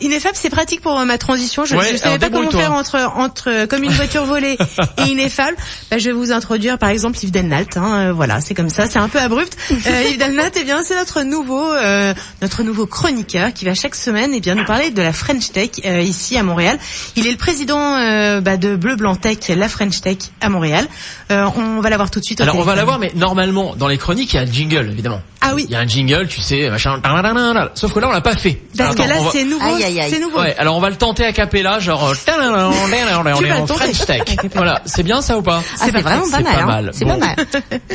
Ineffable, c'est pratique pour ma transition. Je ne Ouais, savais pas comment faire entre entre euh, comme une voiture volée et Ineffable. Bah, je vais vous introduire par exemple Yves Delnalt. Hein, euh, voilà, c'est comme ça, c'est un peu abrupt. Euh, Yves Delnalt, eh bien, c'est notre nouveau euh, notre nouveau chroniqueur qui va chaque semaine eh bien nous parler de la French Tech euh, ici à Montréal. Il est le président euh, bah, de Bleu Blanc Tech, la French Tech à Montréal. Euh, on va l'avoir tout de suite. Alors on va l'avoir, mais normalement dans les chroniques il y a un jingle évidemment. Ah oui. Il y a un jingle, tu sais, machin. Sauf que là on l'a pas fait. Parce que Attends, là on va- c'est nouveau, Aïe, aïe, aïe. c'est nouveau. Ouais, alors on va le tenter à capella, genre. euh, on est en. French Tech. Voilà, c'est bien ça ou pas? Ah, c'est vraiment pas mal. pas hein. C'est Bon. pas mal.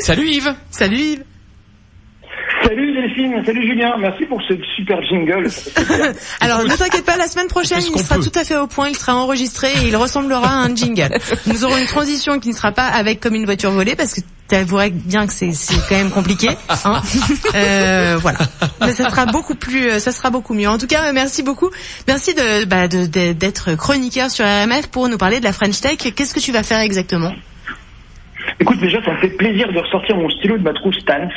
Salut Yves. Salut Yves. Salut Julien, merci pour ce super jingle. Alors ne t'inquiète pas, la semaine prochaine, il sera peut. tout à fait au point, il sera enregistré et il ressemblera à un jingle. Nous aurons une transition qui ne sera pas avec comme une voiture volée parce que tu avouerais bien que c'est quand même compliqué. Hein euh, voilà. Mais ça sera beaucoup plus, euh, ça sera beaucoup mieux. En tout cas, euh, merci beaucoup. Merci de bah, de- de- d'être chroniqueur sur RMF pour nous parler de la French Tech. Qu'est-ce que tu vas faire exactement? Écoute, déjà, ça me fait plaisir de ressortir mon stylo de ma trousse Tans,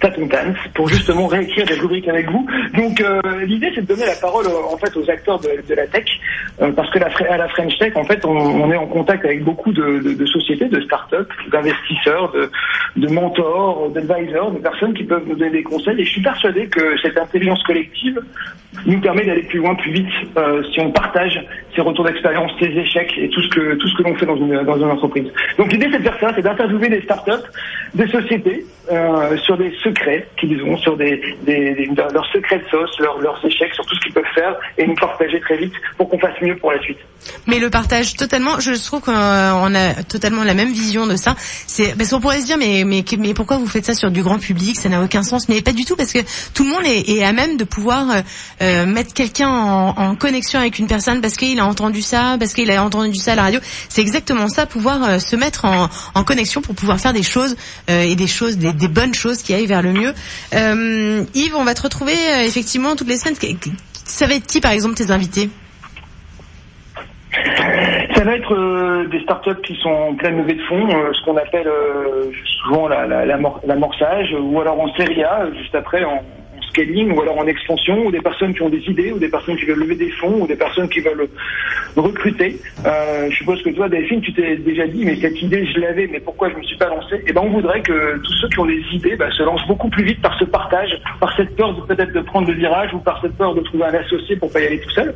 Taton Tans, pour justement réécrire des rubriques avec vous. Donc, euh, l'idée, c'est de donner la parole, euh, en fait, aux acteurs de, la tech, euh, parce que la, à la French Tech, en fait, on, est en contact avec beaucoup de, sociétés, de start-up, d'investisseurs, de, mentors, d'advisors, de personnes qui peuvent nous donner des conseils. Et je suis persuadé que cette intelligence collective nous permet d'aller plus loin, plus vite, si on partage ses retours d'expérience, ses échecs et tout ce que que l'on fait dans une dans une entreprise. Donc l'idée c'est de faire ça, c'est d'interviewer des startups, des sociétés euh, sur des secrets qu'ils ont, sur des, des, des- leurs secrets de sauce, leurs leurs échecs, sur tout ce qu'ils peuvent faire et nous partager très vite pour qu'on fasse mieux pour la suite. Mais le partage totalement, je trouve qu'on a totalement la même vision de ça. C'est parce qu'on pourrait se dire mais mais mais pourquoi vous faites ça sur du grand public? Ça n'a aucun sens. Mais pas du tout parce que tout le monde est, est à même de pouvoir euh, euh, mettre quelqu'un en, en connexion avec une personne parce qu'il a entendu ça, parce qu'il a entendu ça à la radio. C'est exactement ça, pouvoir euh, se mettre en, en connexion pour pouvoir faire des choses euh, et des choses, des, bonnes choses qui aillent vers le mieux. Euh, Yves, on va te retrouver euh, effectivement toutes les semaines. Ça va être qui par exemple tes invités? Ça va être des startups qui sont en pleine levée de fonds, ce qu'on appelle souvent la- la- l'amorçage, ou alors en série A, juste après en scaling, ou alors en expansion, ou des personnes qui ont des idées, ou des personnes qui veulent lever des fonds, ou des personnes qui veulent recruter. Euh, je suppose que toi, Delphine, tu t'es déjà dit, mais cette idée, je l'avais, mais pourquoi je me suis pas lancé? Eh ben, on voudrait que tous ceux qui ont des idées bah, se lancent beaucoup plus vite par ce partage, par cette peur de peut-être de prendre le virage, ou par cette peur de trouver un associé pour pas y aller tout seul.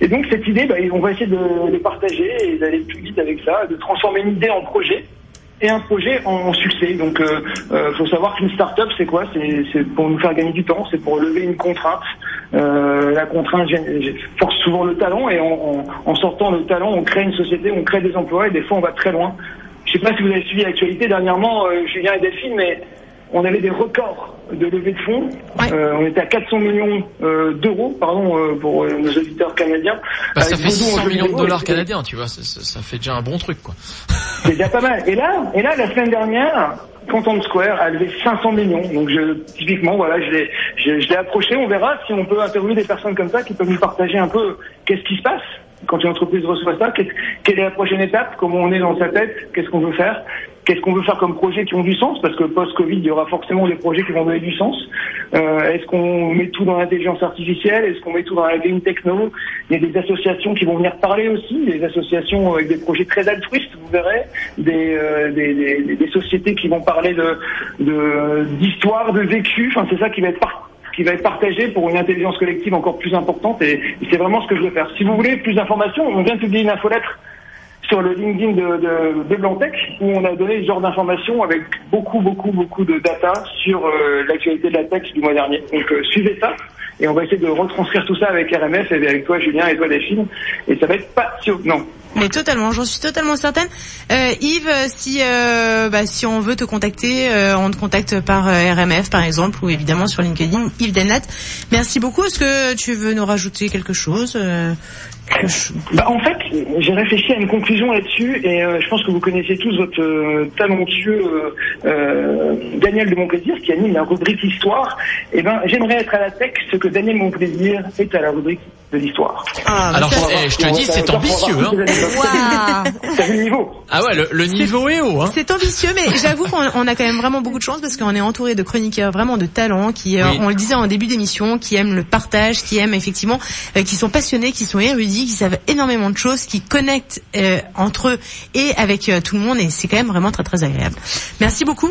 Et donc cette idée, bah, on va essayer de les partager et d'aller plus vite avec ça, de transformer une idée en projet et un projet en succès. Donc, euh, euh, faut savoir qu'une start-up, c'est quoi? C'est pour nous faire gagner du temps, c'est pour lever une contrainte. Euh, la contrainte force souvent le talent et en, en- en sortant le talent, on crée une société, on crée des emplois et des fois on va très loin. Je sais pas si vous avez suivi l'actualité dernièrement, euh, Julien et Delphine, mais on avait des records de levée de fonds. Ouais. Euh, on était à 400 millions euh, d'euros, pardon, euh, pour euh, nos auditeurs canadiens. Bah, ça Avec fait Vodou en 600 jeu millions de dollars canadiens, tu vois. Ça, ça- ça fait déjà un bon truc, quoi. c'est déjà pas mal. Et là, et là, la semaine dernière, Content Square a levé 500 millions. Donc, je, typiquement, voilà, je l'ai, je, je l'ai approché. On verra si on peut interviewer des personnes comme ça qui peuvent nous partager un peu qu'est-ce qui se passe quand une entreprise reçoit ça. Quelle est la prochaine étape? Comment on est dans sa tête? Qu'est-ce qu'on veut faire? Qu'est-ce qu'on veut faire comme projets qui ont du sens? Parce que post-Covid, il y aura forcément des projets qui vont donner du sens. Euh, est-ce qu'on met tout dans l'intelligence artificielle? Est-ce qu'on met tout dans la game techno? Il y a des associations qui vont venir parler aussi, des associations avec des projets très altruistes, vous verrez, des, euh, des, des- des sociétés qui vont parler de de- d'histoire, de, vécu. Enfin, c'est ça qui va être par- qui va être partagé pour une intelligence collective encore plus importante et, c'est vraiment ce que je veux faire. Si vous voulez plus d'informations, on vient de publier une infolettre sur le LinkedIn de, de, de où on a donné ce genre d'informations avec beaucoup, beaucoup, beaucoup de data sur euh, l'actualité de la tech du mois dernier. Donc euh, suivez ça et on va essayer de retranscrire tout ça avec RMF et avec toi Julien et toi Delphine et ça va être passionnant. Mais totalement, j'en suis totalement certaine. Euh, Yves, euh, si euh, bah, si on veut te contacter, euh, on te contacte par euh, RMF par exemple ou évidemment sur LinkedIn, Yves Denat. Merci beaucoup. Est-ce que tu veux nous rajouter quelque chose euh, quelque chose- Bah, en fait, j'ai réfléchi à une conclusion là-dessus et euh, je pense que vous connaissez tous votre euh, talentueux euh, euh, Daniel de Monplaisir qui anime la rubrique Histoire. Et ben, j'aimerais être à la tech ce que Daniel Monplaisir est à la rubrique de l'histoire. Ah, Alors, ça- eh, je te dis, c'est ambitieux. Hein. Vu le niveau Ah ouais, le, le niveau est haut. Hein. C'est ambitieux, mais j'avoue qu'on on a quand même vraiment beaucoup de chance parce qu'on est entouré de chroniqueurs vraiment de talents qui, euh, Oui. on le disait en début d'émission, qui aiment le partage, qui aiment effectivement, euh, qui sont passionnés, qui sont érudits, qui savent énormément de choses, qui connectent euh, entre eux et avec euh, tout le monde et c'est quand même vraiment très très agréable. Merci beaucoup.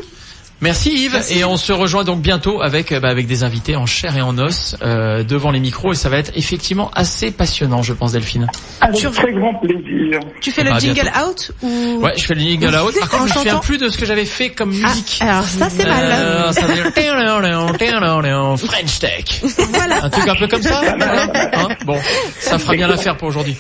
Merci Yves et on se rejoint donc bientôt avec euh, bah, avec des invités en chair et en os euh, devant les micros et ça va être effectivement assez passionnant je pense Delphine. Avec Sur- très grand plaisir. Tu fais le jingle bientôt. out ou Ouais, je fais le jingle out. Par contre, je me souviens plus de ce que j'avais fait comme Ah, musique. alors ça c'est mal. Euh, ça veut dire French Tech. Voilà. Un truc un peu comme ça. Hein bon, ça fera bien l'affaire pour aujourd'hui.